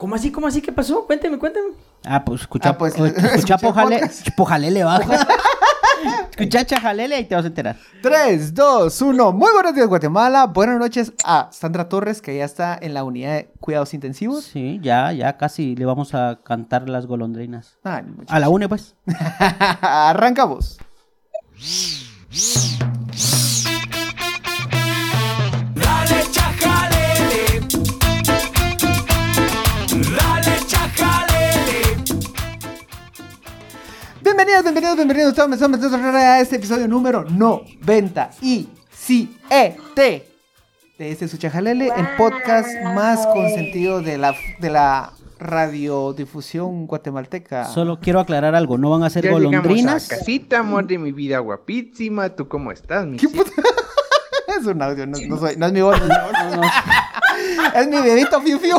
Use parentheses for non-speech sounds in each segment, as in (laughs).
¿Cómo así? ¿Cómo así? ¿Qué pasó? Cuénteme, cuénteme. Ah, pues escucha, Ah, pues, (laughs) escucha escucha Pojale. Pojalele baja. escucha Chajalele y te vas a enterar. 3, 2, 1. Muy buenos días, Guatemala. Buenas noches a Sandra Torres, que ya está en la unidad de cuidados intensivos. Sí, ya, ya casi le vamos a cantar las golondrinas. Ay, muchacho. A la une, pues. (laughs) Arrancamos. Bienvenidos, bienvenidos, bienvenidos todos todos, todos a este episodio número 90 y de este Suchajalele, el podcast más consentido de la, de la radiodifusión guatemalteca. Solo quiero aclarar algo, no van a ser Ya golondrinas. a casita, amor de mi vida guapísima. ¿Tú cómo estás, mi ¿Qué cielo? puta? (laughs) Es un audio, no, no soy- no es mi voz. no (laughs) es mi voz. es mi bebito fiu fiu.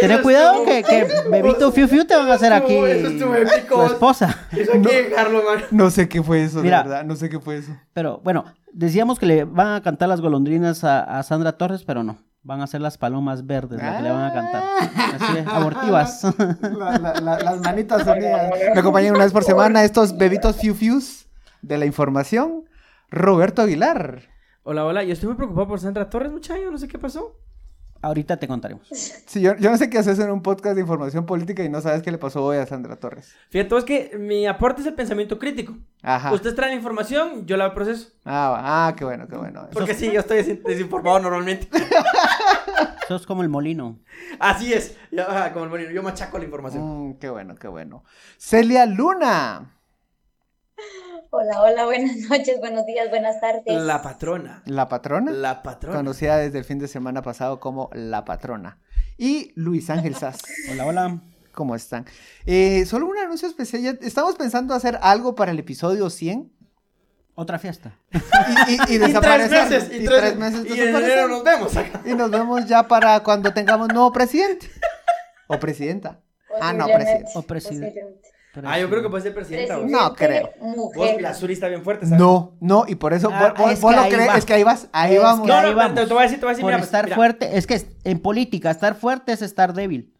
Tener cuidado que, que Bebito Fiu Fiu te van a hacer aquí eso estuvo épico. tu esposa. Eso hay que dejarlo, man. No sé qué fue eso, Mira. de verdad. No sé qué fue eso. Pero bueno, decíamos que le van a cantar las golondrinas a, a Sandra Torres, pero no. Van a ser las palomas verdes las que le van a cantar. Así, abortivas. (laughs) La- la- la- las manitas unidas. Me acompañan una vez por semana estos bebitos fiu fius de la información. Roberto Aguilar. Hola, hola. Yo estoy muy preocupado por Sandra Torres, muchacho. No sé qué pasó. Ahorita te contaremos. (laughs) Sí, yo, yo no sé qué haces en un podcast de información política y no sabes qué le pasó hoy a Sandra Torres. Fíjate, es que mi aporte es el pensamiento crítico. Ajá. Ustedes traen la información, yo la proceso. Ah, ah, qué bueno, qué bueno. Porque sí, yo estoy desin- desinformado normalmente. (laughs) Sos como el molino. Así es. Yo, como el molino, yo machaco la información. Mm, qué bueno, qué bueno. Celia Luna, Hola, hola, buenas (laughs) noches, buenos días, buenas tardes. La patrona. la patrona, La patrona. conocida desde el fin de semana pasado como la patrona. Y Luis Ángel Sass. (laughs) Hola, hola. ¿Cómo están? Eh, solo un anuncio especial. ya Estamos pensando hacer algo para el episodio 100 Otra fiesta. y, y- y (laughs) Y tres meses. Y Y, tres tres meses Y en enero nos vemos acá. Y nos vemos ya para cuando tengamos nuevo presidente. O presidenta. Ah, no, Posiblemente, O presidente. Ah, yo creo que puede ser presidenta. No creo. Vos, Mujer. la Suri está bien fuerte, ¿sabes? No, no, y por eso Ah, vos, es vos que lo ahí crees, va. es que ahí vas, ahí Es vamos. que No, ahí no, vamos. te, te voy a decir, te voy a decir, Por mira, estar mira. fuerte, es que en política, estar fuerte es estar débil.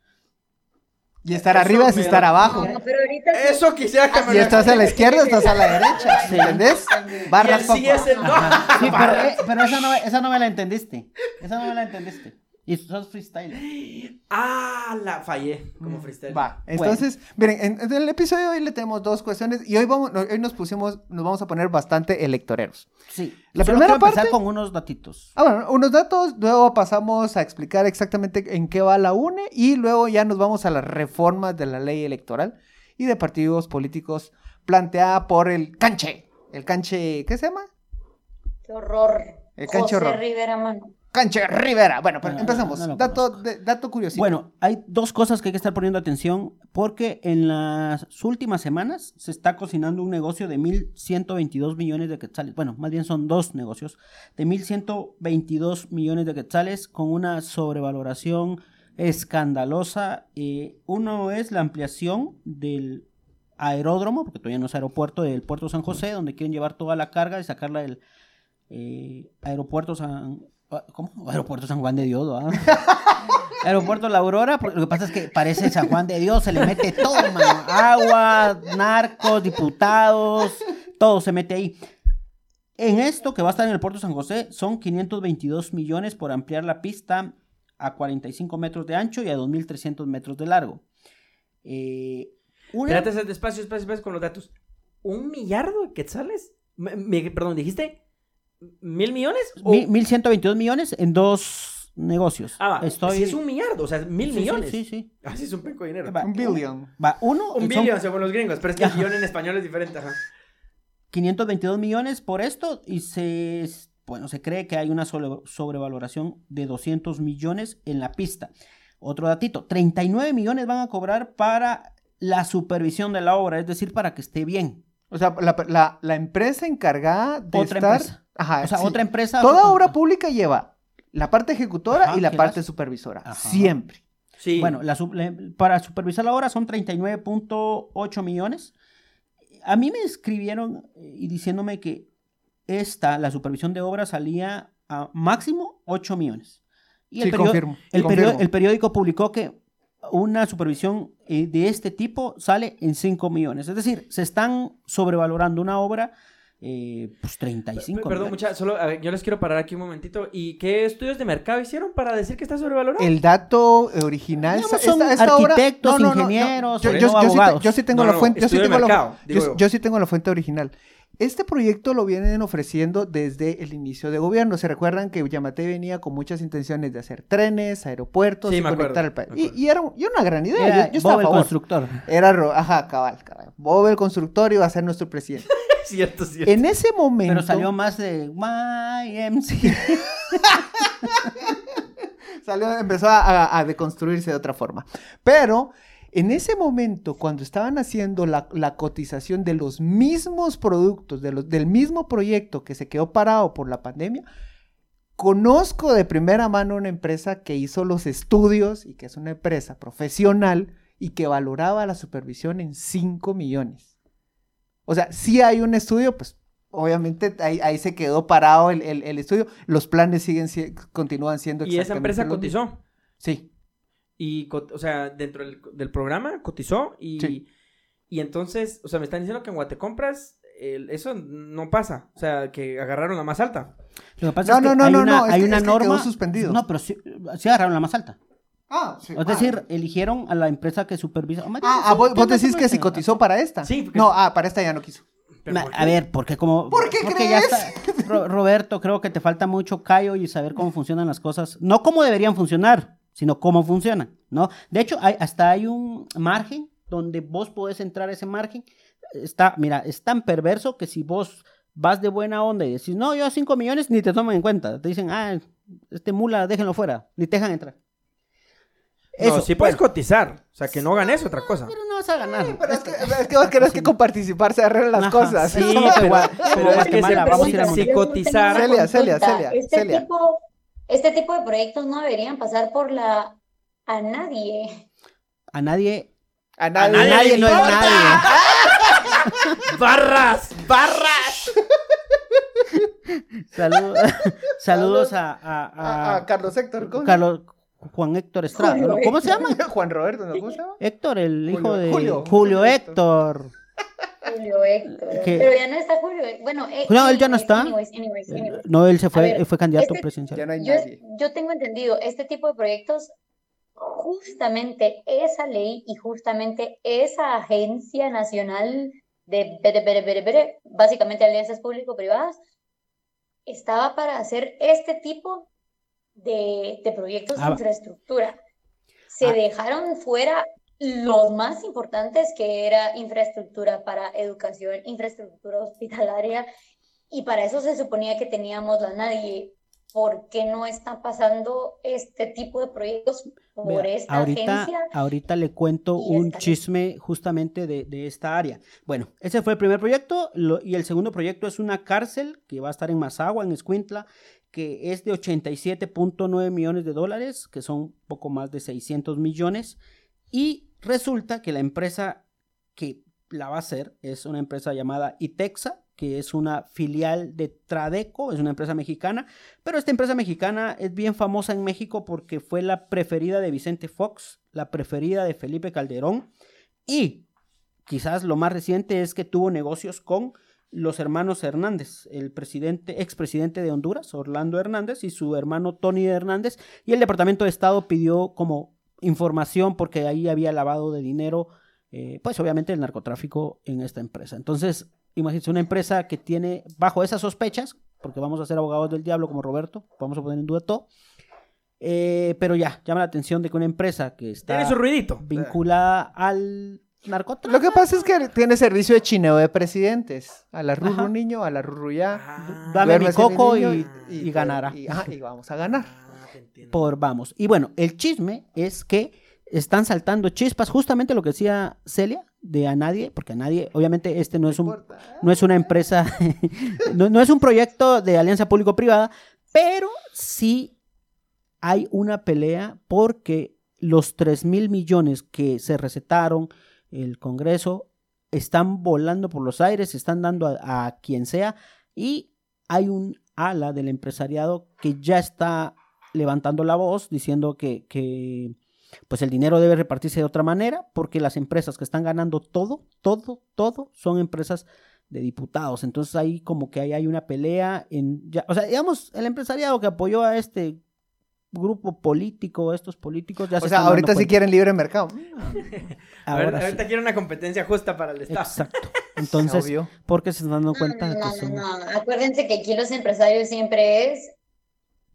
Y estar Eso arriba es me estar da- abajo. No, pero ahorita sí- Eso quisiera que me Y lo estás a la izquierda, estás a la derecha. Sí. ¿Entendés? Y Barras el sí papá. es el no. Sí, pero, eh, pero esa, no, me- esa no me la entendiste. Esa no me la entendiste. Y sos freestyle. Ah, la fallé como freestyle. Va, entonces, miren, en, en el episodio de hoy le tenemos dos cuestiones y hoy vamos, no, hoy nos pusimos, nos vamos a poner bastante electoreros. Sí. La Solo primera quiero empezar parte- con unos datitos. Ah, bueno, unos datos, luego pasamos a explicar exactamente en qué va la UNE y luego ya nos vamos a las reformas de la ley electoral y de partidos políticos planteada por el canche. El canche, ¿qué se llama? Qué horror. El canche José horror. Rivera, mano. Canche Rivera. Bueno, pero empezamos. no dato, de- dato curiosito. Bueno, hay dos cosas que hay que estar poniendo atención porque en las últimas semanas se está cocinando un negocio de 1.122 millones de quetzales. Bueno, más bien son dos negocios de 1.122 millones de quetzales con una sobrevaloración escandalosa. Eh, uno es la ampliación del aeródromo, porque todavía no es aeropuerto, del puerto San José, donde quieren llevar toda la carga y sacarla del eh, aeropuerto San... ah, ¿Cómo? (laughs) Aeropuerto San Juan de Dios. (laughs) Aeropuerto La Aurora, lo que pasa es que parece San Juan de Dios, se le mete todo, mano. Agua, narcos, diputados, todo se mete ahí. En esto que va a estar en el puerto San José son 522 millones por ampliar la pista a 45 metros de ancho y a 2.300 metros de largo. Eh, una- Espérate, despacio, despacio, despacio con los datos. ¿Un millardo de quetzales? Me- perdón, ¿dijiste? ¿Mil millones? O- mi- 1.122 millones en dos negocios. Ah, va, Estoy... sí es un millardo, o sea, mil Sí, sí, millones. Sí, sí. Así es un penco de dinero. Va, un billion. Va, uno, Un son billón según los gringos, pero es que el billón en español es diferente, ajá. 522 millones por esto y se, bueno, se cree que hay una sobre- sobrevaloración de 200 millones en la pista. Otro datito, 39 millones van a cobrar para la supervisión de la obra, es decir, para que esté bien. O sea, la, la- la empresa encargada de Otra estar... empresa. Ajá, O sea, sí. otra empresa... Toda obra pública lleva la parte ejecutora Ajá, y la ¿qué parte supervisora. Ajá. Siempre. Sí. Bueno, la para supervisar la obra son 39.8 millones. A mí me escribieron eh, y diciéndome que esta, la supervisión de obra, salía a máximo 8 millones. Y Sí, el, perio- confirmo, el, confirmo. el periódico publicó que una supervisión eh, de este tipo sale en 5 millones. Es decir, se están sobrevalorando una obra, eh, pues 35 Perdón, mucha, solo a ver, yo les quiero parar aquí un momentito. ¿Y qué estudios de mercado hicieron para decir que está sobrevalorado? El dato original. Esta- son esta obra- arquitectos, ingenieros, Yo, yo- no yo sí te- abogados. yo sí tengo No, la no, fuente. Yo sí tengo la, mercado, yo, digo yo. yo sí tengo la fuente original. Este proyecto lo vienen ofreciendo desde el inicio de gobierno. Se recuerdan que Yamate venía con muchas intenciones de hacer trenes, aeropuertos Sí, y conectar al país. Y, era, un- y una gran idea. Era yo, yo estaba Bob a el favor. constructor. Era, ajá, cabal, cabal. Bob el constructor iba a ser nuestro presidente. Cierto, cierto. En ese momento. Pero salió más de YMC. (laughs) Salió, empezó a, a- a deconstruirse de otra forma. Pero en ese momento, cuando estaban haciendo la, la cotización de los mismos productos, de los, del mismo proyecto que se quedó parado por la pandemia, conozco de primera mano una empresa que hizo los estudios y que es una empresa profesional y que valoraba la supervisión en 5 millones. O sea, si hay un estudio, pues obviamente ahí, ahí se quedó parado el, el- el estudio. Los planes siguen si- continúan siendo Y esa empresa los cotizó. Sí. Y, o sea, dentro del, del programa cotizó y, Sí. y entonces, o sea, me están diciendo que en Guatecompras el- eso no pasa. O sea, que agarraron la más alta. Lo que pasa No, es que no, no, hay no, una, no, es hay que- una es que quedó norma. suspendido. No, pero sí, sí agarraron la más alta. Ah, sí. Es decir, eligieron a la empresa que supervisa. Oh, Ah, ah, vos, vos decís que se cotizó para esta. Sí, porque- No, ah, para esta ya no quiso. ¿Pero Ma- por A ver, porque como. ¿Por qué porque ya crees? está. Ro- Roberto, creo que te falta mucho callo y saber cómo funcionan las cosas. No cómo deberían funcionar, sino cómo funcionan, ¿no? De hecho, hay, hasta hay un margen donde vos podés entrar a ese margen. Está, mira, es tan perverso que si vos vas de buena onda y decís, no, yo a 5 millones, ni te toman en cuenta. Te dicen, ah, este mula, déjenlo fuera, ni te dejan entrar. No, sí puedes bueno, cotizar. O sea, que no ganes otra cosa. pero no vas a ganar. Pero es que, es que vos querés (laughs) que con participar se arreglen las Ajá, cosas. sí, (laughs) pero, pero es que vamos a si, cotizar... Celia, Celia. Celia, Este Celia. tipo, este tipo de proyectos no deberían pasar por la a nadie. A nadie. A A nadie, no es nadie. (laughs) ¡Barras! ¡Barras! Saludos, saludos a, a- A, a a Carlos Héctor. ¿cómo se Carlos Juan Héctor Estrada. Julio ¿Cómo se llama? (laughs) Juan Roberto, ¿no? ¿Cómo se llama? Héctor, el hijo Julio- de Julio. Julio, Héctor. Julio Héctor. ¿Qué? Pero ya no está Julio. Bueno, eh, No, él ya no está. anyways, anyways, anyways. No, él se fue, ver, él fue candidato este- presidencial. Ya no hay Yo, nadie. yo tengo entendido, este tipo de proyectos, justamente esa ley y justamente esa agencia nacional de bere, bere, bere, bere, básicamente alianzas público-privadas, estaba para hacer este tipo de, de proyectos Ah, de va. infraestructura. Se Ah. dejaron fuera los más importantes, que era infraestructura para educación, infraestructura hospitalaria, y para eso se suponía que teníamos la nadie. ¿Por qué no está pasando este tipo de proyectos por Vea, esta ahorita, agencia? ahorita le cuento un chisme justamente de, de esta área. Bueno, ese fue el primer proyecto lo- y el segundo proyecto es una cárcel que va a estar en Mazagua, en Escuintla, que es de 87.9 millones de dólares, que son poco más de 600 millones. Y resulta que la empresa que la va a hacer es una empresa llamada Itexa, que es una filial de Tradeco, es una empresa mexicana, pero esta empresa mexicana es bien famosa en México porque fue la preferida de Vicente Fox, la preferida de Felipe Calderón y quizás lo más reciente es que tuvo negocios con los hermanos Hernández, el presidente, expresidente de Honduras, Orlando Hernández, y su hermano Tony Hernández, y el Departamento de Estado pidió como información porque ahí había lavado de dinero, eh, pues obviamente el narcotráfico en esta empresa. Entonces, imagínense una empresa que tiene bajo esas sospechas, porque vamos a ser abogados del diablo como Roberto, vamos a poner en duda todo, eh, pero ya, llama la atención de que una empresa que está vinculada al narcotráfico. Lo que pasa es que tiene servicio de chineo de presidentes. A la Ruru Ajá. niño, a la Ruru ya. Ah, Dame mi coco y- y ganará. Y, ajá, y vamos a ganar. ah, por vamos. Y bueno, el chisme es que están saltando chispas, justamente lo que decía Celia, de a nadie, porque a nadie, obviamente este no es un, no es una empresa, (laughs) no, no es un proyecto de alianza público-privada, pero sí hay una pelea porque los 3 mil millones que se recetaron el Congreso están volando por los aires, se están dando a, a quien sea y hay un ala del empresariado que ya está levantando la voz diciendo que, que pues el dinero debe repartirse de otra manera porque las empresas que están ganando todo, todo, todo son empresas de diputados. Entonces ahí como que ahí hay una pelea en ya, o sea, digamos, el empresariado que apoyó a este grupo político, estos políticos ya se O sea, están ahorita sí cuenta. quieren libre mercado. (laughs) A ver, Ahora sí. ahorita quiero una competencia justa para el Estado. Exacto. (laughs) Entonces, Obvio. porque se están dando No, cuenta de que no, son no, no. Acuérdense que aquí los empresarios siempre es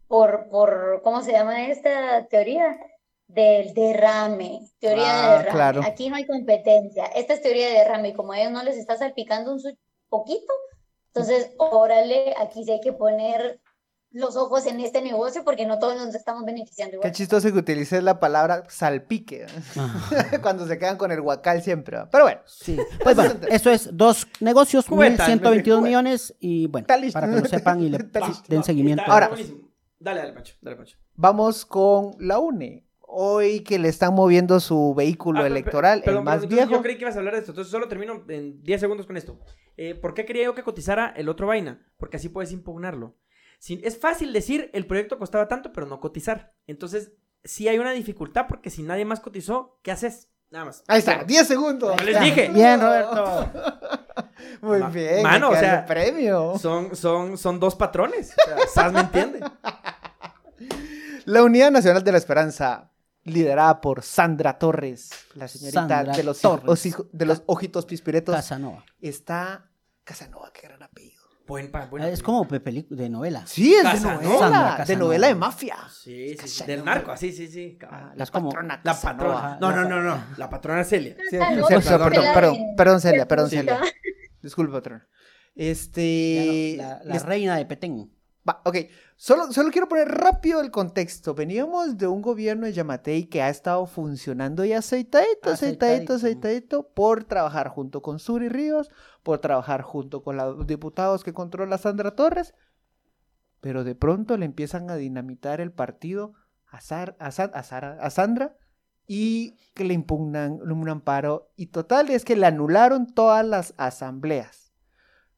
por, por, ¿cómo se llama esta teoría? Del derrame, teoría Ah, de derrame. claro. Aquí no hay competencia. Esta es teoría de derrame y como a ellos no les está salpicando un su- poquito, entonces, órale, aquí sí hay que poner los ojos en este negocio porque no todos nos estamos beneficiando Qué chistoso que utilices la palabra salpique (laughs) cuando se quedan con el guacal siempre. Pero bueno, Sí. Pues bueno, (laughs) eso es dos negocios, Cubeta, 1.122 cubeta. millones y bueno, para que lo sepan y le (laughs) listo. den seguimiento. Ahora-. Dale, dale, Pancho. Dale, Pancho. vamos con la UNE. Hoy que le están moviendo su vehículo Ah, electoral, perdón, el más entonces viejo. Yo creí que ibas a hablar de esto, entonces solo termino en 10 segundos con esto. Eh, ¿Por qué quería yo que cotizara el otro vaina? Porque así puedes impugnarlo. Es fácil decir el proyecto costaba tanto, pero no cotizar. Entonces, sí hay una dificultad porque si nadie más cotizó, ¿qué haces? Nada más. Ahí está, Cierro. 10 segundos. Ya les dije. Bien, Roberto. (laughs) Muy Ma- bien. mano, o sea, premio. Son, son, son dos patrones. O sea, me entiende. (laughs) La Unidad Nacional de la Esperanza, liderada por Sandra Torres, la señorita Sandra de los, Torres. de los ojitos pispiretos, Casanova. está Casanova, qué gran apellido. Buen pa- buena Ah, Es película. como de, peli- de novela. Sí, es Casanova. de novela, Sandra de novela de mafia. Sí, sí, sí. Del narco, así, sí, sí. Ah, Es la patrona La patrona. No, no, no, no. La patrona Celia. Sí, Ah, sí, no, cierto, perdón, perdón, la perdón, perdón, Celia, perdón. Celia. Disculpe, patrón. Este. La, la les- reina de Petén. Va, ok, solo, solo quiero poner rápido el contexto. Veníamos de un gobierno de Yamatei que ha estado funcionando y aceitadito, aceitadito, Aceitadito. aceitadito, por trabajar junto con Suri Ríos, por trabajar junto con los diputados que controla Sandra Torres, pero de pronto le empiezan a dinamitar el partido a, Sar- a, Sa- a Sara- a Sandra y que le impugnan un amparo. Y total es que le anularon todas las asambleas.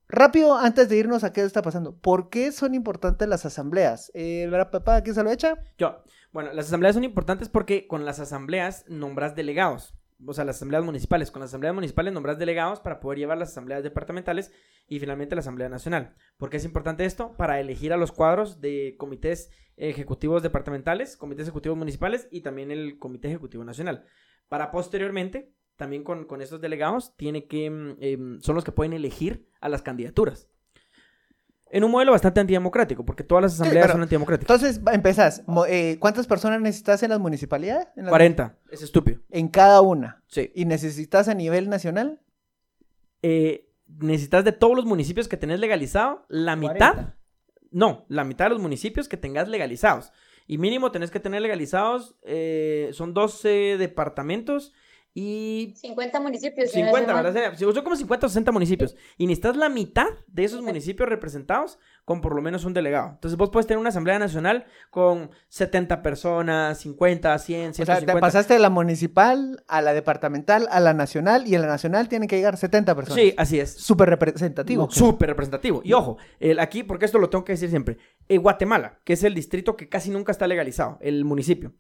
Rápido, antes de irnos a qué está pasando. ¿Por qué son importantes las asambleas? Eh, ¿verdad, papá? ¿Quién se lo echa? Yo, bueno, las asambleas son importantes porque con las asambleas nombras delegados. O sea, las asambleas municipales. Con las asambleas municipales nombras delegados para poder llevar las asambleas departamentales y finalmente la asamblea nacional. ¿Por qué es importante esto? Para elegir a los cuadros de comités ejecutivos departamentales, comités ejecutivos municipales y también el comité ejecutivo nacional. Para posteriormente, también con, con estos delegados, tiene que, mm, em, son los que pueden elegir a las candidaturas. En un modelo bastante antidemocrático, porque todas las asambleas son antidemocráticas. Entonces, empezás. Eh, ¿Cuántas personas necesitas en las municipalidades? En, las- 40. Es estúpido. en cada una. Sí. ¿Y necesitas a nivel nacional? Eh, necesitas de todos los municipios que tenés legalizado, la mitad. 40. No, la mitad de los municipios que tengas legalizados. Y mínimo tenés que tener legalizados, eh, son 12 departamentos y 50 municipios. si no 50, estoy mal. ¿verdad? Celia? Son como 50 o 60 municipios. Y necesitas la mitad de esos municipios representados con por lo menos un delegado. Entonces vos puedes tener una asamblea nacional con 70 personas, 50, 100, O sea, 150. te pasaste de la municipal a la departamental a la nacional y en la nacional tienen que llegar 70 personas. Sí, así es. Súper representativo. Súper representativo. Y ojo, el, aquí, porque esto lo tengo que decir siempre, eh, Guatemala, que es el distrito que casi nunca está legalizado, el municipio,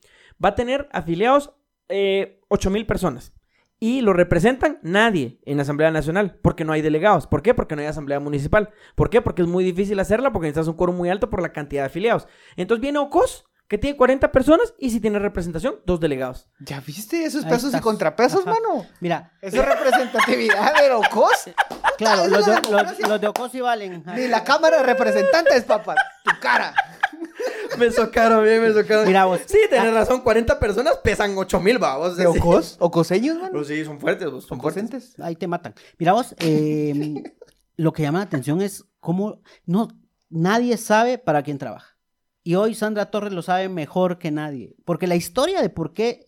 va a tener afiliados eh, 8 mil personas. Y lo representan nadie en la Asamblea Nacional, porque no hay delegados. ¿Por qué? Porque no hay Asamblea Municipal. ¿Por qué? Porque es muy difícil hacerla, porque necesitas un quórum muy alto por la cantidad de afiliados. Entonces viene Ocos, que tiene 40 personas, y si tiene representación, dos delegados. ¿Ya viste esos Ahí pesos y estás. contrapesos, Ajá. mano? Mira, Eso es representatividad de Ocos. (laughs) claro, los de, los, los de Ocos sí valen. Ni la Cámara de Representantes, papá. Tu cara. (laughs) Me socaron bien, me socaron. Mira vos. Sí, tenés razón, 40 personas pesan 8 mil, babos. ¿De Ocos? ¿Ocoseños, mano? Pues sí, son fuertes, vos, son fuertes. Ahí te matan. Mira vos, eh, (laughs) lo que llama la atención es cómo no, nadie sabe para quién trabaja. Y hoy Sandra Torres lo sabe mejor que nadie. Porque la historia de por qué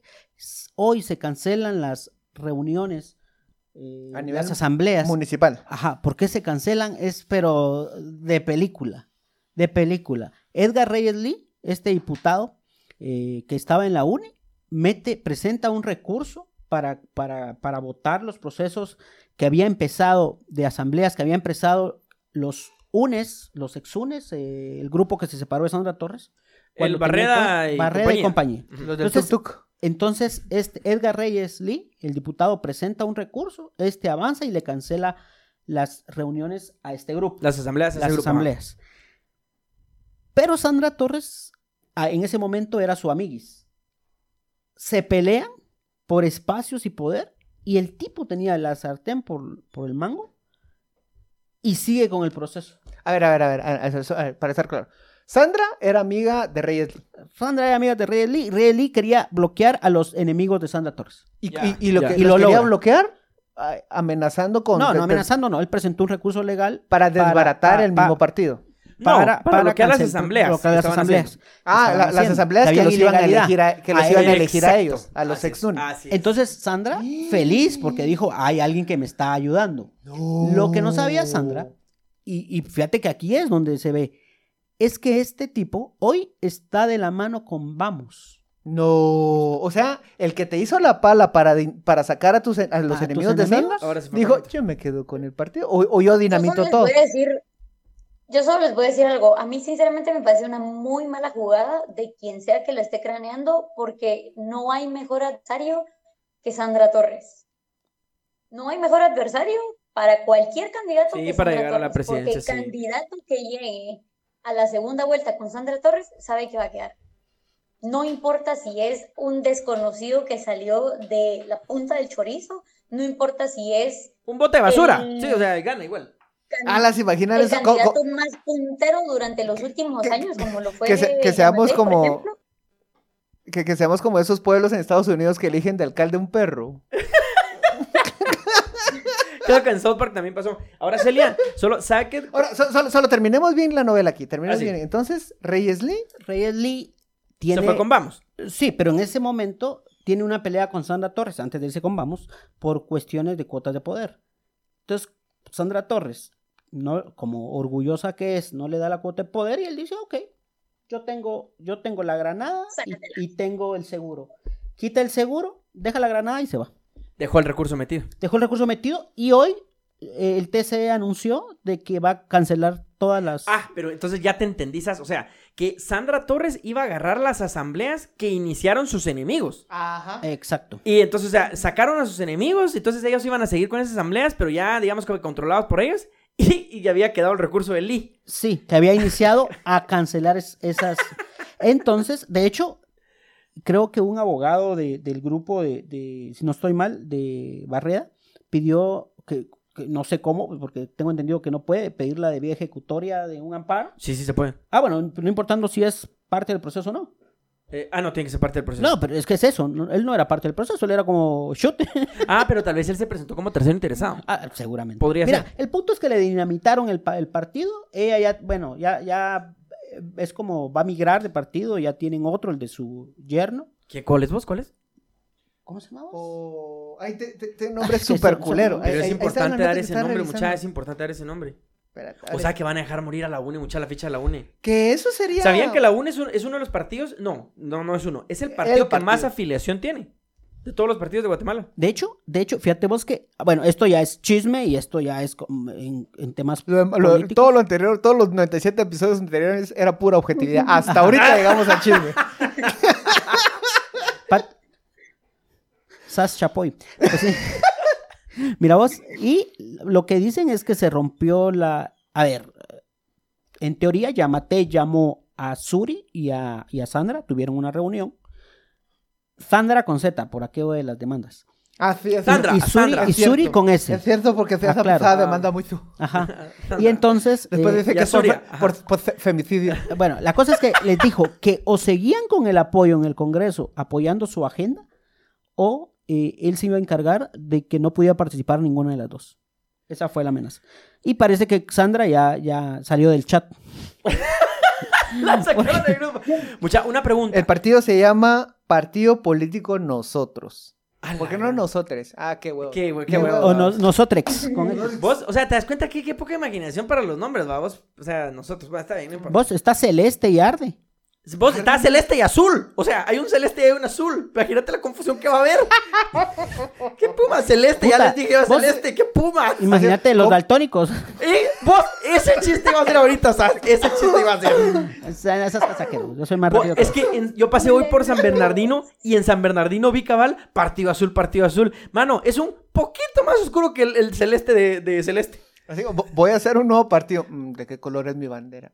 hoy se cancelan las reuniones, eh, A nivel las asambleas, Municipal. Ajá, ¿por qué se cancelan? Es pero de película, de película. Edgar Reyes Lee, este diputado eh, que estaba en la UNE, mete, presenta un recurso para, para, para votar los procesos que había empezado, de asambleas que había empezado los UNES, los exunes, eh, el grupo que se separó de Sandra Torres. cuando Barreda tenía- y Barreda y compañía. compañía. Los del Entonces, tuk tuk. Entonces, este Edgar Reyes Lee, el diputado, presenta un recurso, este avanza y le cancela las reuniones a este grupo, Las asambleas. las grupo, asambleas. Pero Sandra Torres, ah, en ese momento era su amiguis. Se pelean por espacios y poder, y el tipo tenía la sartén por, por el mango y sigue con el proceso. A ver, a ver, a ver, a- a- a- a- para estar claro. Sandra era amiga de Reyes Lee. Sandra era amiga de Reyes Lee, Reyes Lee quería bloquear a los enemigos de Sandra Torres. Y, Ya, y- y lo ya. que Y los lo quería logra. bloquear amenazando con... No, no amenazando, no. Él presentó un recurso legal Para desbaratar para- el mismo partido. No, para, bloquear las asambleas. bloquear las que estaban asambleas. Ah, la- las asambleas que los iban a elegir a, que los Ah, iban a Exacto. elegir a ellos, a los es. Entonces Sandra, feliz porque dijo, hay alguien que me está ayudando. Lo que no sabía Sandra, y, y fíjate que aquí es donde se ve, es que este tipo hoy está de la mano con Vamos. No, o sea, el que te hizo la pala para, para sacar a, tus, a los ¿A tus enemigos de? Sandra, dijo, yo me quedo con el partido, o, o yo dinamito les todo. voy a decir, yo solo les voy a decir algo. A mí, sinceramente, me parece una muy mala jugada de quien sea que lo esté craneando, porque no hay mejor adversario que Sandra Torres. No hay mejor adversario para cualquier candidato Sí, que para Sandra llegar a la Torres, porque presidencia, el sí. candidato que llegue a la segunda vuelta con Sandra Torres sabe que va a quedar. No importa si es un desconocido que salió de la punta del chorizo, no importa si es Un bote de basura. El- Sí, o sea, gana igual. Ah, las el co- co- candidato más puntero durante los últimos Que- años, como lo fue que se- que seamos como- que, que seamos como esos pueblos en Estados Unidos que eligen de alcalde un perro. Creo que en South Park también pasó. Ahora, Celia, solo, ¿sabe qué? Ahora, so- solo, solo terminemos bien la novela aquí, terminemos Ah, sí. bien. Entonces, Reyes Lee, Reyes Lee tiene... Se fue con Vamos. Sí, pero en ese momento tiene una pelea con Sandra Torres, antes de irse con Vamos, por cuestiones de cuotas de poder. Entonces, Sandra Torres, no, como orgullosa que es, no le da la cuota de poder y él dice, ok, yo tengo, yo tengo la granada y, y tengo el seguro. Quita el seguro, deja la granada y se va. Dejó el recurso metido. Dejó el recurso metido y hoy eh, el TCE anunció de que va a cancelar todas las... Ah, pero entonces ya te entendí, Sas. O sea, que Sandra Torres iba a agarrar las asambleas que iniciaron sus enemigos. Ajá. Exacto. Y entonces, o sea, sacaron a sus enemigos, entonces ellos iban a seguir con esas asambleas, pero ya, digamos, que controlados por ellos, (laughs) y, y ya había quedado el recurso de Lee. Sí, que había iniciado a cancelar es- esas. Entonces, de hecho, creo que un abogado de- del grupo de, de, si no estoy mal, de Barreda, pidió que, que no sé cómo, porque tengo entendido que no puede pedir la debida ejecutoria de un amparo. Sí, sí se puede. Ah, bueno, no importando si es parte del proceso o no. Eh, ah, no, tiene que ser parte del proceso. No, pero es que es eso, no- él no era parte del proceso, él era como shoot. (laughs) Ah, pero tal vez él se presentó como tercero interesado. Ah, seguramente. Podría Mira, ser. el punto es que le dinamitaron el, pa- el partido. Ella ya, bueno, ya, ya eh, es como va a migrar de partido. Ya tienen otro, el de su yerno. ¿Qué, ¿Cuál es vos? ¿Cuál es? ¿Cómo se llamaba? Oh, ay, te, te- te nombre (laughs) Ah, sí, súper son- culero. son- Pero ahí- es ahí importante dar que ese nombre, revisando. mucha, es importante dar ese nombre. Espérate, O sea, que van a dejar morir a la UNE, mucha la ficha de la UNE. que eso sería... ¿Sabían que la UNE es, un- es uno de los partidos? No, no, no es uno. Es el partido que partido. más afiliación tiene. De todos los partidos de Guatemala. De hecho, de hecho, fíjate vos que, bueno, esto ya es chisme y esto ya es en, en temas Lo- lo- políticos. todo lo anterior, todos los 97 episodios anteriores era pura objetividad. Hasta ahorita (laughs) llegamos al chisme. Pat- Sas Chapoy. Pues sí. (laughs) Mira vos, y lo que dicen es que se rompió la... A ver, en teoría Yamate llamó a Suri y a, y a Sandra, tuvieron una reunión. Sandra con Z, por aquello de las demandas. Ah, sí, es Sandra, y cierto. Suri, Sandra. y. Suri con S. Es cierto porque Ah, esa claro. pasada demanda mucho. Ajá. (laughs) Y entonces... Después eh, dice que fe- por, por fe- femicidio. Bueno, la cosa es que les dijo que o seguían con el apoyo en el Congreso apoyando su agenda o eh, él se iba a encargar de que no podía participar ninguna de las dos. Esa fue la amenaza. Y parece que Sandra ya, ya salió del chat. (laughs) La sacaron del grupo. Mucha, una pregunta. El partido se llama Partido Político Nosotros. ¿Por qué no nosotros? Ah, qué huevo. Qué hue- qué Qué huevo. O no- nosotrex. con. Vos, o sea, te das cuenta que qué poca imaginación para los nombres, va. Vos, o sea, nosotros, va, está bien, no importa. Vos, está celeste y arde. Vos está celeste y azul. O sea, hay un celeste y hay un azul. Imagínate la confusión que va a haber. (laughs) ¿Qué puma celeste? ya les dije, vos- celeste. ¿Qué puma? Imagínate los daltónicos. Eh, vos, ese chiste iba a ser ahorita, ¿sabes? Ese chiste iba a ser. Esa- Esas cosas que yo soy más rápido. es que en- yo pasé hoy por San Bernardino y en San Bernardino vi cabal partido azul, partido azul. Mano, es un poquito más oscuro que el, el celeste de, de celeste. Así, vo- voy a hacer un nuevo partido. Mm, ¿De qué color es mi bandera?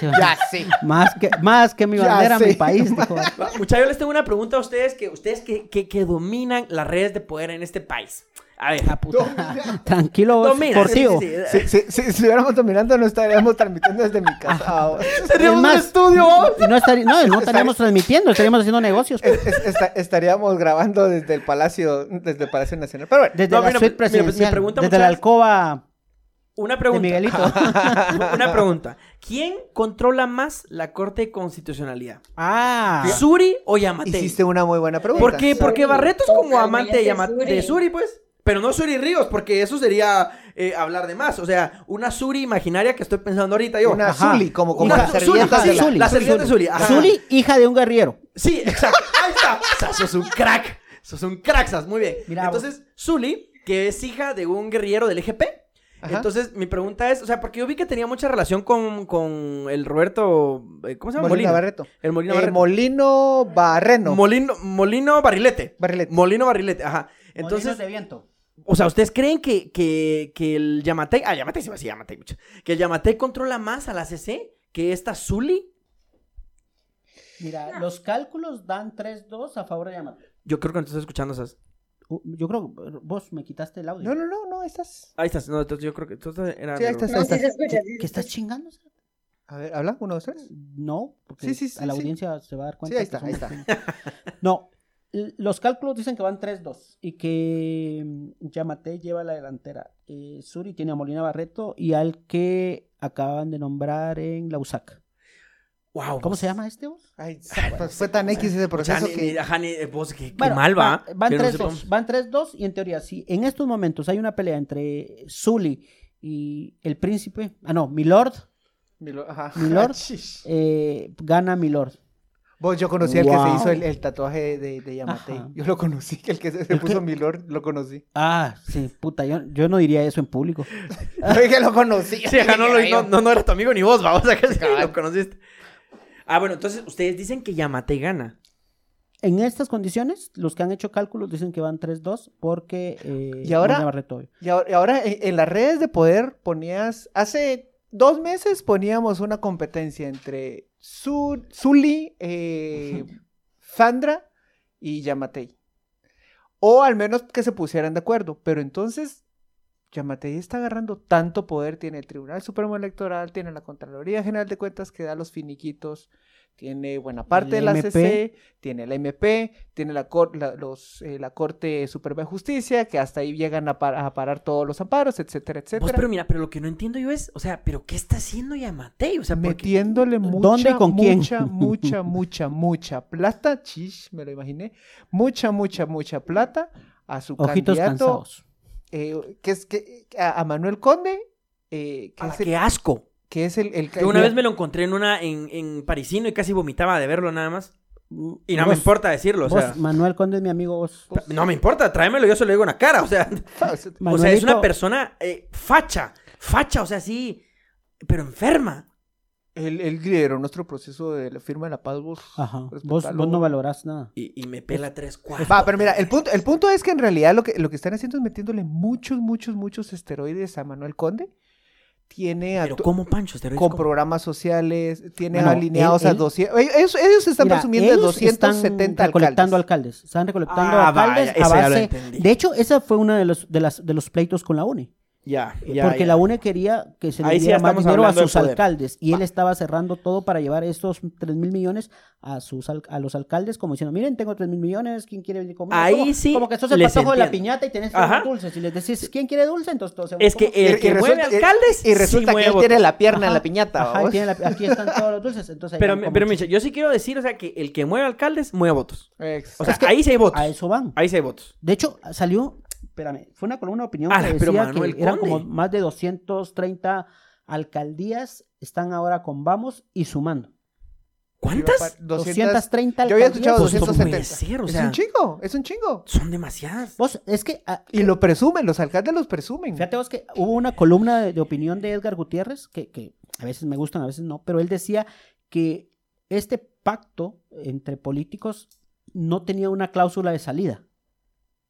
Ya sí. Más que, más que mi bandera, sé. mi país. dijo. (laughs) Muchachos, yo les tengo una pregunta a ustedes que ustedes que, que, que dominan las redes de poder en este país. A ver, Ah, puta. (laughs) Tranquilo, vos, dominan. por tío. sí, sí, sí. Si, si, si estuviéramos dominando, no estaríamos transmitiendo desde mi casa. ahora. Teníamos Es más, un estudio. No, estarí- no, no estaríamos transmitiendo, estaríamos haciendo negocios. Es- es- esta- estaríamos grabando desde el Palacio, desde el Palacio Nacional. Pero bueno, Desde No, la mira, suite mira, pues, pregunta, desde la alcoba Una de pregunta. Miguelito. (laughs) Una pregunta. ¿Quién controla más la Corte de Constitucionalidad? ah. ¿Suri o Yamate? hiciste una muy buena pregunta. ¿Por qué? Porque Barreto es como amante de, Yama- de Suri. Pues. Pero no Suri Ríos, porque eso sería eh, hablar de más. O sea, una Suri imaginaria que estoy pensando ahorita yo. Una Ajá. Zuli, como, como Una de la- Zuli. la servilleta de Zuli. ajá. Zuli, hija de un guerrillero. Sí, exacto. Ahí está. O sea, sos un crack. Sos un crack, Sas. Muy bien. Mira, Entonces, Zuli, que es hija de un guerrillero del EGP. Ajá. Entonces, mi pregunta es, o sea, porque yo vi que tenía mucha relación con, con el Roberto, eh, ¿cómo se llama? Molina Barreto. El Molino Eh, Barreto. Molino Barreno. Molino, Molino Barrilete. Barrilete. Molino Barrilete, ajá. Entonces, Molinos de viento. o sea, ¿ustedes creen que, que, que el Yamatei, ah, Yamatei se va a decir Yamatei mucho, que el Yamatei controla más a la CC que esta Zuli? Mira, los cálculos dan 3-2 a favor de Yamato. Yo creo que no te estoy escuchando, esas. Yo creo que vos me quitaste el audio. No, no, no, no, estás. Ahí estás, no, entonces yo creo que entonces era... Sí, ahí estás, No, ahí estás. escucha. sí ¿Qué estás chingando? A ver, habla, uno, dos, tres. No, porque Sí, sí, sí, a la sí. audiencia se va a dar cuenta. Sí, ahí está, ahí somos- No, los cálculos dicen que van 3-2 y que mm, Yamate lleva la delantera. Eh, Suri tiene a Molina Barreto y al que acaban de nombrar en la USAC. Wow, ¿Cómo se llama este vos? Ay, (laughs) pues fue tan X ese proceso que. ni- ajá, ni- eh, vos, qué, qué Bueno, mal va. va- Van que no 3-2, sepamos. van 3-2 y en teoría, si en estos momentos hay una pelea entre Zully y el príncipe, ah no, Milord, Milo- ajá. Milord. (laughs) Eh, gana Milord. Vos, yo conocí al que se Wow. hizo el, el tatuaje de, de Yamate. Ajá. Yo lo conocí, (laughs) el que se, se ¿El puso qué? Milord, lo conocí. Ah, sí, puta, yo, yo no diría eso en público. Oye, que lo conocí. Sí, ajá, no, lo- no, no, no era tu amigo ni vos, va, o sea que sí, lo conociste. Ah, bueno, entonces ustedes dicen que Yamate gana. En estas condiciones, los que han hecho cálculos dicen que van 3-2 porque... eh, ¿Y ahora? Y ahora, y ahora en, en las redes de poder ponías, hace dos meses poníamos una competencia entre Su- Zuli, eh, (laughs) Sandra y Yamatei. O al menos que se pusieran de acuerdo. Pero entonces Yamatei está agarrando tanto poder. Tiene el Tribunal Supremo Electoral, tiene la Contraloría General de Cuentas que da los finiquitos. Tiene buena parte de la. CC, tiene la MP, tiene la, cor- la, los, eh, la Corte Suprema de Justicia, que hasta ahí llegan a, par- a parar todos los amparos, etcétera, Vos, etcétera. pero mira, pero lo que no entiendo yo es, o sea, ¿pero qué está haciendo Yamate? O sea, metiéndole mucha, ¿Dónde y con quién? mucha, (laughs) mucha, mucha, mucha plata, chish, me lo imaginé, mucha, mucha, mucha plata a su Ojitos candidato, cansados. Eh, que es que a, a Manuel Conde, eh, que, Ah, es el, ¡Qué asco! que es el, el- Que una vez me lo encontré en una, en, en Parisino y casi vomitaba de verlo nada más. Y no me importa decirlo, o vos, sea. Manuel Conde es mi amigo vos. No me importa, tráemelo, yo se lo digo en la cara, o sea. (laughs) O sea, es una persona eh, facha, facha, o sea, sí, pero enferma. Él lideró nuestro proceso de la firma de la paz, vos. Ajá. Vos, no valorás nada. Y, y me pela tres cuartos. Va, pero mira, el punto, el punto es que en realidad lo que, lo que están haciendo es metiéndole muchos, muchos, muchos esteroides a Manuel Conde. Tiene a Pero ¿cómo, Pancho? Esteroides, con ¿cómo? programas sociales, tiene Bueno, alineados él- a él- 200. Ellos, ellos están Mira, presumiendo ellos 270 están recolectando alcaldes. alcaldes. Están recolectando Ah, alcaldes vaya, a ese ya lo base. De hecho, esa fue uno de los, de las, de los pleitos con la UNE. Ya, ya. porque ya. la UNE quería que se le Ahí sí diera más dinero a sus alcaldes. Y él estaba cerrando todo para llevar estos 3 mil millones a sus a los alcaldes, como diciendo, miren, tengo 3 mil millones, ¿quién quiere venir conmigo? Ahí como, sí Como que sos el les patojo de la piñata y tenés dulces. Y les decís, ¿quién quiere dulce? Entonces todos se Es que el que mueve alcaldes. y resulta sí que él tiene la pierna en Ajá, la piñata. ajá, y ¿vos? tiene la- aquí están todos los dulces. Entonces Pero, pero ch- Micha, yo sí quiero decir, o sea, que el que mueve alcaldes, mueve votos. Exacto. O sea, Es que ahí sí hay votos. a eso van. Ahí sí hay votos. De hecho, salió, espérame, fue una columna de opinión Ah, que pero decía Manuel que eran como más de 230 alcaldías están ahora con Vamos y sumando. ¿Cuántas? 230 Yo había escuchado Pues, ¿cómo 270. puede ser? O es sea- un chingo, es un chingo. Son demasiadas. Vos, es que, ah, Y lo presumen, los alcaldes los presumen. fíjate vos que hubo una columna de, de opinión de Edgar Gutiérrez, que, que a veces me gustan, a veces no, pero él decía que este pacto entre políticos no tenía una cláusula de salida.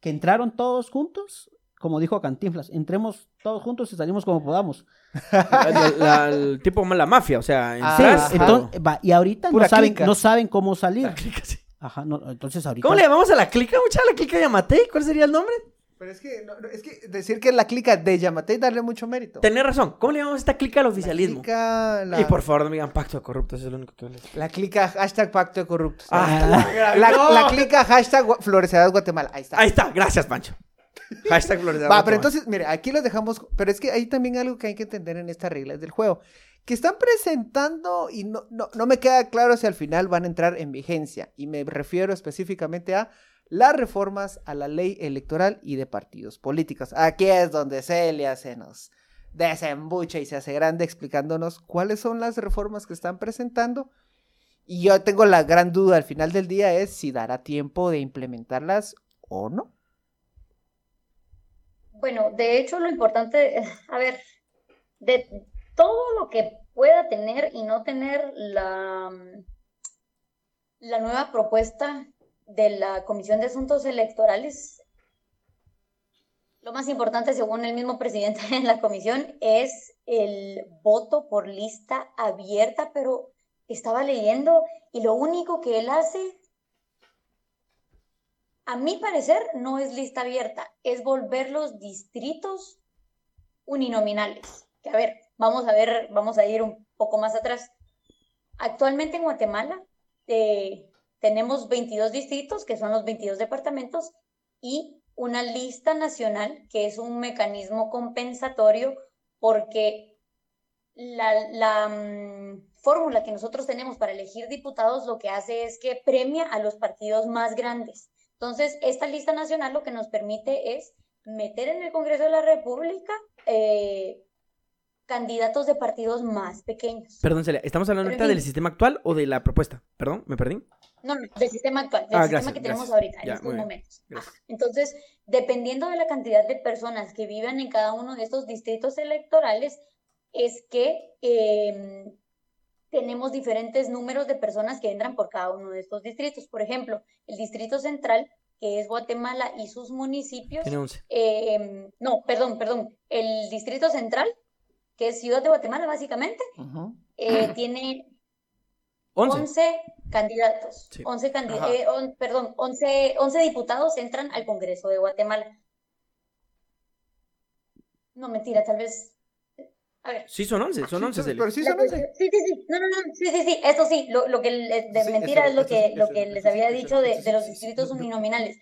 Que entraron todos juntos, como dijo Cantinflas, entremos todos juntos y salimos como podamos. (laughs) La- la- el tipo como la mafia, o sea, Ah, Sí, entonces, va, y ahorita no saben, clica. no saben cómo salir. La clica, sí. Ajá, no, entonces ahorita. ¿Cómo le llamamos a la clica, muchacha? ¿La clica de Yamatei? ¿Cuál sería el nombre? Pero es que, no, no, es que decir que la clica de Yamate y darle mucho mérito. Tenés razón. ¿Cómo le llamamos esta clica al La oficialismo? clica, la, Y por favor, no me digan pacto de corruptos, es lo único que les la clica hashtag pacto de corruptos. Ah, la, (laughs) no. la clica hashtag Florecidad Guatemala. Ahí está. Ahí está, gracias, Pancho. (laughs) Hashtag Florida Va, Guatemala. pero entonces, mire, aquí los dejamos. Pero es que hay también algo que hay que entender en estas reglas del juego. Que están presentando y no, no, no me queda claro si al final van a entrar en vigencia. Y me refiero específicamente a las reformas a la ley electoral y de partidos políticos. Aquí es donde Celia se nos desembucha y se hace grande explicándonos cuáles son las reformas que están presentando. Y yo tengo la gran duda al final del día es si dará tiempo de implementarlas o no. Bueno, de hecho lo importante, a ver, de todo lo que pueda tener y no tener la, la nueva propuesta de la Comisión de Asuntos Electorales, lo más importante, según el mismo presidente (laughs) de la comisión, es el voto por lista abierta, pero estaba leyendo y lo único que él hace a mi parecer, no es lista abierta, es volver los distritos uninominales. Que a ver, vamos a ver, vamos a ir un poco más atrás. Actualmente en Guatemala eh, tenemos 22 distritos, que son los 22 departamentos, y una lista nacional, que es un mecanismo compensatorio, porque la, mm, fórmula que nosotros tenemos para elegir diputados lo que hace es que premia a los partidos más grandes. Entonces, esta lista nacional lo que nos permite es meter en el Congreso de la República eh, candidatos de partidos más pequeños. Perdón, Celia, ¿estamos hablando ahorita del sistema actual o de la propuesta? Perdón, ¿me perdí? No, no, del sistema actual, del Ah, sistema gracias, que tenemos gracias. ahorita, en Ya, estos momentos. Entonces, dependiendo de la cantidad de personas que vivan en cada uno de estos distritos electorales, es que eh, tenemos diferentes números de personas que entran por cada uno de estos distritos. Por ejemplo, el distrito central, que es Guatemala y sus municipios, Tiene 11. eh, no, perdón, perdón, el distrito central, que es Ciudad de Guatemala básicamente, eh, (clears throat) tiene 11. 11 candidatos, Sí. 11 candi- Ajá. eh, on- perdón, 11, 11 diputados entran al Congreso de Guatemala. No, mentira, tal vez. A ver. Sí, son 11, son 11, Celia. Pero sí son sí, sí, sí, no, no, no, sí, sí, sí, eso sí, lo, lo que le- de Sí, mentira eso- es lo eso que, lo que eso les había eso- dicho de, eso de los distritos no, no. uninominales.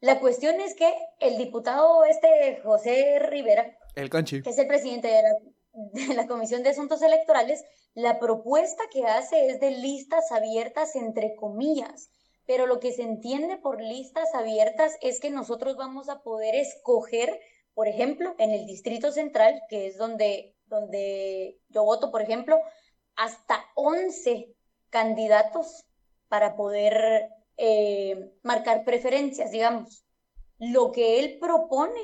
La cuestión es que el diputado este José Rivera, El conchi. que es el presidente de la, de la Comisión de Asuntos Electorales, la propuesta que hace es de listas abiertas entre comillas, pero lo que se entiende por listas abiertas es que nosotros vamos a poder escoger, por ejemplo, en el Distrito Central, que es donde, donde yo voto, por ejemplo, hasta 11 candidatos para poder eh, marcar preferencias, digamos. Lo que él propone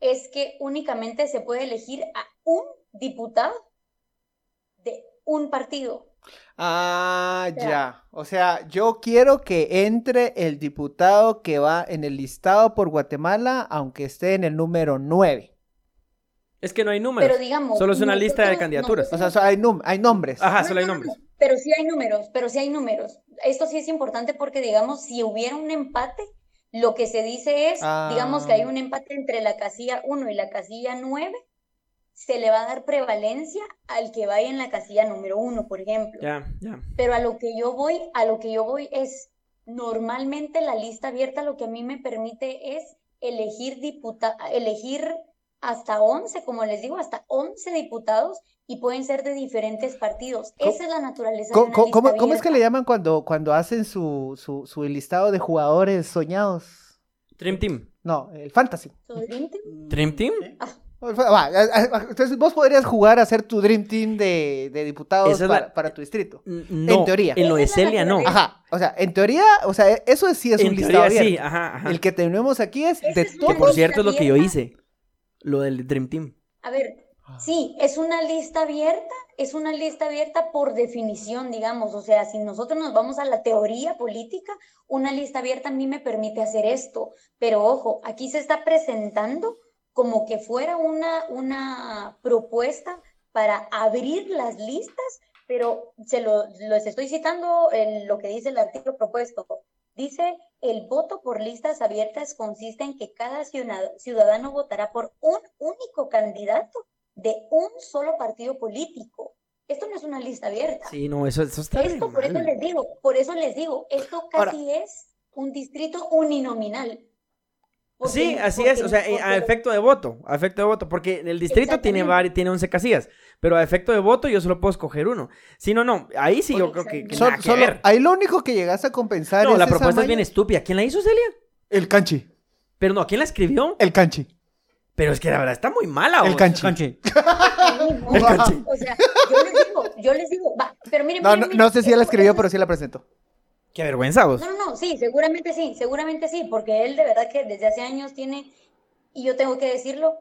es que únicamente se puede elegir a un diputado de un partido. Ah, sea- ya. O sea, yo quiero que entre el diputado que va en el listado por Guatemala, aunque esté en el número 9. Es que no hay números. Pero digamos. Solo es una lista de candidaturas. O sea, hay, num- hay nombres. Ajá, No, solo hay no, no, nombres. no, Pero sí hay números, pero sí hay números. Esto sí es importante porque, digamos, si hubiera un empate, lo que se dice es, digamos que hay Ah. un empate entre la casilla 1 y la casilla 9, se le va a dar prevalencia al que vaya en la casilla número 1, por ejemplo. Ya, ya. Pero a lo que yo voy, a lo que yo voy es, normalmente la lista abierta lo que a mí me permite es elegir diputa elegir hasta 11, como les digo, hasta 11 diputados y pueden ser de diferentes partidos. ¿Cómo- Esa es la naturaleza de ¿Cómo, una cómo- lista cómo- cómo es que le llaman cuando, cuando hacen su, su, su listado de jugadores soñados? Dream Team. No, el fantasy. ¿Su dream team? ¿Dream Team? Ah, Va, a- a- entonces vos podrías jugar a ser tu Dream Team de, de diputados la- para, tu distrito. N- No, teoría. En lo de Celia, no. Ajá, o sea, en teoría, o sea, eso sí es En un listado abierto. sí, ajá, ajá. El que tenemos aquí es de es Que por cierto es lo que yo hice. Lo del Dream Team. A ver, sí, es una lista abierta, es una lista abierta por definición, digamos. O sea, si nosotros nos vamos a la teoría política, una lista abierta a mí me permite hacer esto. Pero ojo, aquí se está presentando como que fuera una, una propuesta para abrir las listas, pero se lo, les estoy citando lo que dice el artículo propuesto. Dice, el voto por listas abiertas consiste en que cada ciudad- ciudadano votará por un único candidato de un solo partido político. Esto no es una lista abierta. Sí, no, eso, eso está Esto, por eso mal. les digo, por eso les digo, esto casi es un distrito uninominal. Porque- Sí, así porque- es, o sea, eh, a efecto de voto, a efecto de voto, porque el distrito tiene, Exactamente. vari- tiene 11 casillas, pero a efecto de voto yo solo puedo escoger uno. Si no, no, ahí sí yo creo que, que nada que solo- ver. ahí lo único que llegaste a compensar No, es la esa propuesta es bien estúpida. ¿Quién la hizo, Celia? El canchi. Pero no, ¿quién la escribió? El canchi. Pero es que la verdad está muy mala. El (laughs) canchi. El canche. O sea, yo les digo, yo les digo, va, pero miren, No, miren, no, miren, no sé si él la escribió, pero sí la presentó. Qué vergüenza vos. No, no, no, sí, seguramente sí, seguramente sí, porque él de verdad que desde hace años tiene, y yo tengo que decirlo,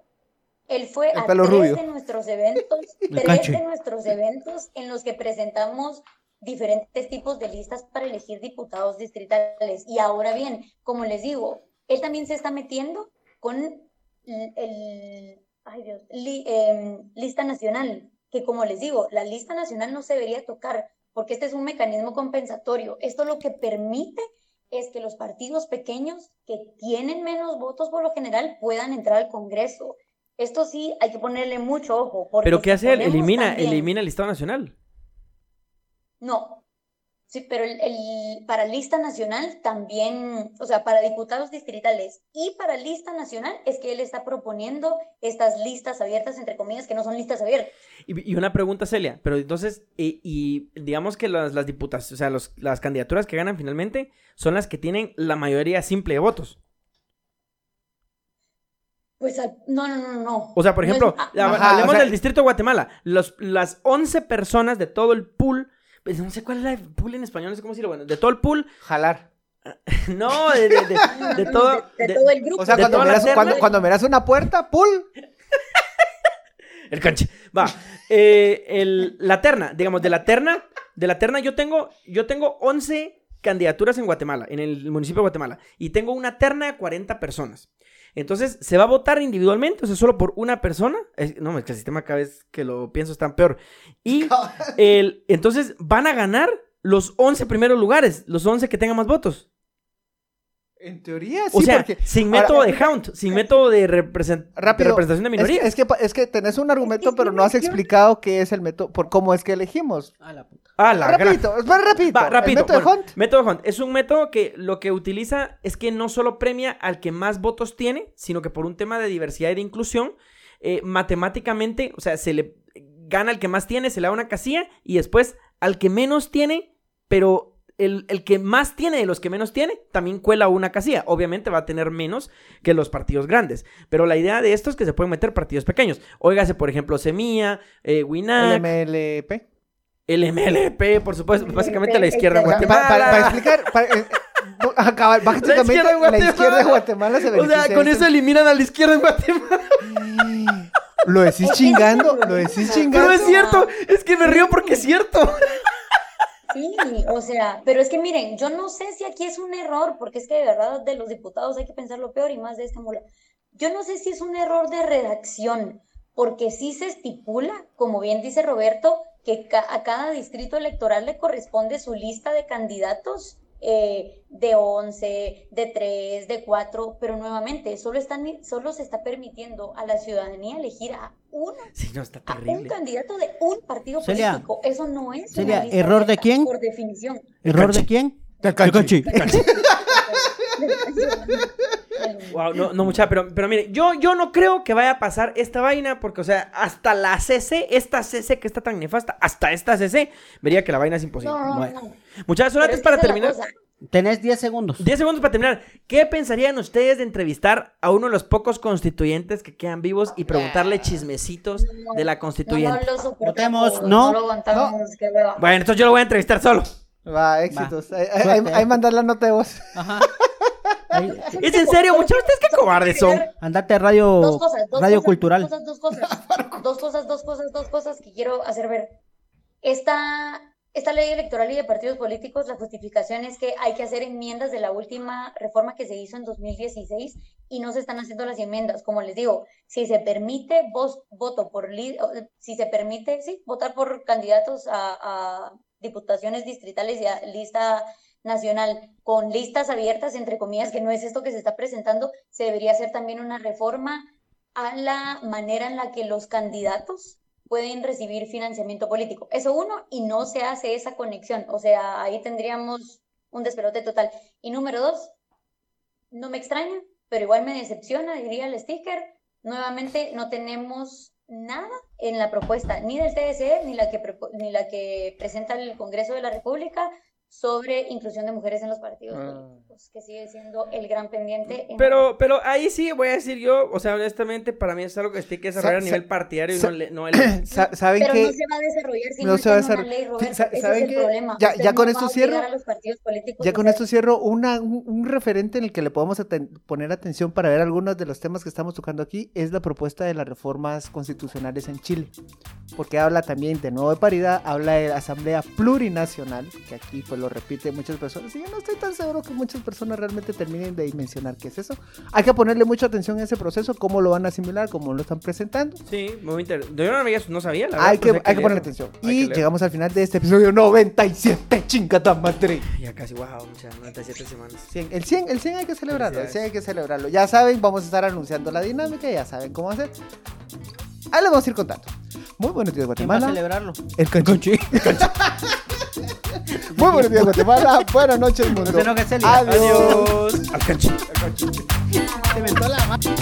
él fue El a tres rubio. de nuestros eventos, (laughs) tres canche. de nuestros eventos en los que presentamos diferentes tipos de listas para elegir diputados distritales. Y ahora bien, como les digo, él también se está metiendo con el, el- ay Dios, li- em, lista nacional, que como les digo, la lista nacional no se debería tocar porque este es un mecanismo compensatorio. Esto lo que permite es que los partidos pequeños que tienen menos votos por lo general puedan entrar al Congreso. Esto sí hay que ponerle mucho ojo. porque ¿Pero qué si hace él? Elimina, también- elimina el listado nacional. No. Sí, pero el, el- para lista nacional también, o sea, para diputados distritales y para lista nacional es que él está proponiendo estas listas abiertas, entre comillas, que no son listas abiertas. Y, y una pregunta, Celia, pero entonces, y, y digamos que las, las diputaciones, o sea, los- las candidaturas que ganan finalmente son las que tienen la mayoría simple de votos. Pues no, no, no, no. O sea, por No es- ejemplo, ah, Ajá, hablemos o sea- del distrito de Guatemala. Los, las 11 personas de todo el pool, pues, no sé cuál es el pool en español, no sé cómo decirlo, bueno, de todo el pool, Jalar. (laughs) no, de, (laughs) todo... de, de- todo el grupo. O sea, De cuando la miras, cuando, cuando miras una puerta, ¡pul! (laughs) El canche. Va. eh, el- la terna, digamos, de la terna, de la terna yo tengo, yo tengo 11 candidaturas en Guatemala, en el municipio de Guatemala, y tengo una terna de 40 personas. Entonces, ¿se va a votar individualmente? O sea, solo por una persona. Es- no, es que el sistema cada vez que lo pienso está peor. Y (laughs) el, entonces van a ganar los 11 primeros lugares, los 11 que tengan más votos. En teoría, sí, O sea, porque... sin Ahora, método de count, sin método de, represent- de Rápido, representación de Es minorías. que, es, que, es que tenés un argumento, Es pero no has explicado qué es el método, por cómo es que elegimos. A la puta. Ah, la gran- Rapidito, espera, rapidito. Va, el método de Bueno, Hunt. método Hunt. Es un método que lo que utiliza es que no solo premia al que más votos tiene, sino que por un tema de diversidad y de inclusión, eh, matemáticamente, o sea, se le gana al que más tiene, se le da una casilla, y después al que menos tiene, pero el, el que más tiene de los que menos tiene, también cuela una casilla. Obviamente va a tener menos que los partidos grandes. Pero la idea de esto es que se pueden meter partidos pequeños. Óigase, por ejemplo, Semilla, eh, Winac, MLP. El MLP, por supuesto, básicamente la izquierda en Guatemala. para, explicar, para, eh, eh, acaba- básicamente izquierda en la izquierda de Guatemala se O sea, beneficia con eso eliminan a la izquierda en Guatemala. Lo decís chingando, lo decís chingando. Pero es cierto, es que me río porque es cierto. Sí, o sea, pero es que miren, yo no sé si aquí es un error, porque es que de verdad de los diputados hay que pensar lo peor y más de esta mula. Yo no sé si es un error de redacción, porque sí se estipula, como bien dice Roberto, que ca- a cada distrito electoral le corresponde su lista de candidatos eh, de 11, de 3, de 4, pero nuevamente solo, están, solo se está permitiendo a la ciudadanía elegir a uno Sí, no, está a un candidato de un partido Celia, político. Eso no es Celia, una ¿error de quién? Por definición. ¿Error de quién? Del canchi. (laughs) (laughs) Wow, no, no mucha, pero, pero mire, yo, yo no creo que vaya a pasar esta vaina, porque, o sea, hasta la CC, esta CC que está tan nefasta, hasta esta CC, vería que la vaina es imposible. No, no, Bueno. no. Muchachos, solo Pero antes para terminar. Tenés 10 segundos. 10 segundos para terminar. ¿Qué pensarían ustedes de entrevistar a uno de los pocos constituyentes que quedan vivos y preguntarle chismecitos de la No, constituyente? lo soportamos, Votemos, no. lo aguantamos, qué hueva. Bueno, entonces yo lo voy a entrevistar solo. Va, éxitos. Ahí, ahí mandar la nota de voz. Ajá. (laughs) Ahí, (laughs) ¿Es en serio, muchachos? ¿Ustedes qué cobardes son? andate a radio, Dos cosas, dos radio cosas, cultural. Dos cosas, dos cosas. (laughs) Dos cosas, dos cosas, dos cosas que quiero hacer ver. Esta, esta ley electoral y de partidos políticos, la justificación es que hay que hacer enmiendas de la última reforma que se hizo en 2016 y no se están haciendo las enmiendas. Como les digo, si se permite vos, voto por li- o, eh, si se permite, sí, votar por candidatos a, a diputaciones distritales y a lista nacional con listas abiertas, entre comillas, que no es esto que se está presentando, se debería hacer también una reforma a la manera en la que los candidatos pueden recibir financiamiento político. Eso uno, y no se hace esa conexión. O sea, ahí tendríamos un despelote total. Y número dos, no me extraña, pero igual me decepciona, diría el sticker. Nuevamente no tenemos nada en la propuesta, ni del TSE, ni la que, ni la que presenta el Congreso de la República sobre inclusión de mujeres en los partidos Ah. políticos, que sigue siendo el gran pendiente. en- Pero, pero ahí sí voy a decir yo, o sea, honestamente, para mí es algo que tiene que desarrollar a nivel partidario y no, le- no el- (clears throat) Sa- ¿Saben Pero que no se va a desarrollar si no no, se va a desarrollar- ley, Roberto. Ese ¿saben es el qué? problema. Ya- ya con no esto cierro. Ya con esto cierro una, un, un referente en el que le podemos aten- poner atención para ver algunos de los temas que estamos tocando aquí es la propuesta de las reformas constitucionales en Chile. Porque habla también de nuevo de paridad, habla de asamblea plurinacional, que aquí pues lo repite muchas personas. Y yo no estoy tan seguro que muchas personas realmente terminen de dimensionar qué es eso. Hay que ponerle mucha atención a ese proceso, cómo lo van a asimilar, cómo lo están presentando. Sí, muy interesante. Yo no, no sabía, la verdad. Hay que, pues hay que ponerle leerlo. atención. Hay que Y llegamos al final de este episodio 97, chingada madre. Ya casi, wow, muchas, 97 semanas. 100, el 100, el 100 hay que celebrarlo, el Felicidades. 100 hay que celebrarlo. Ya saben, vamos a estar anunciando la dinámica, ya saben cómo hacer. Ahí les vamos a ir contando. Muy buenos días, ¿Quién va a Guatemala. celebrarlo? El canchi. (laughs) (laughs) Muy buenos días, Guatemala. Buenas noches, mundo. te enojes. Adiós. Al canchi. Te mentó la mano.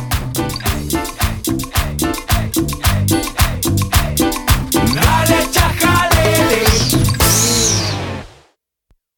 Dale, chajale.